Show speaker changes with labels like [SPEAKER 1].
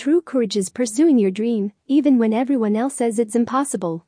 [SPEAKER 1] True courage is pursuing your dream, even when everyone else says it's impossible.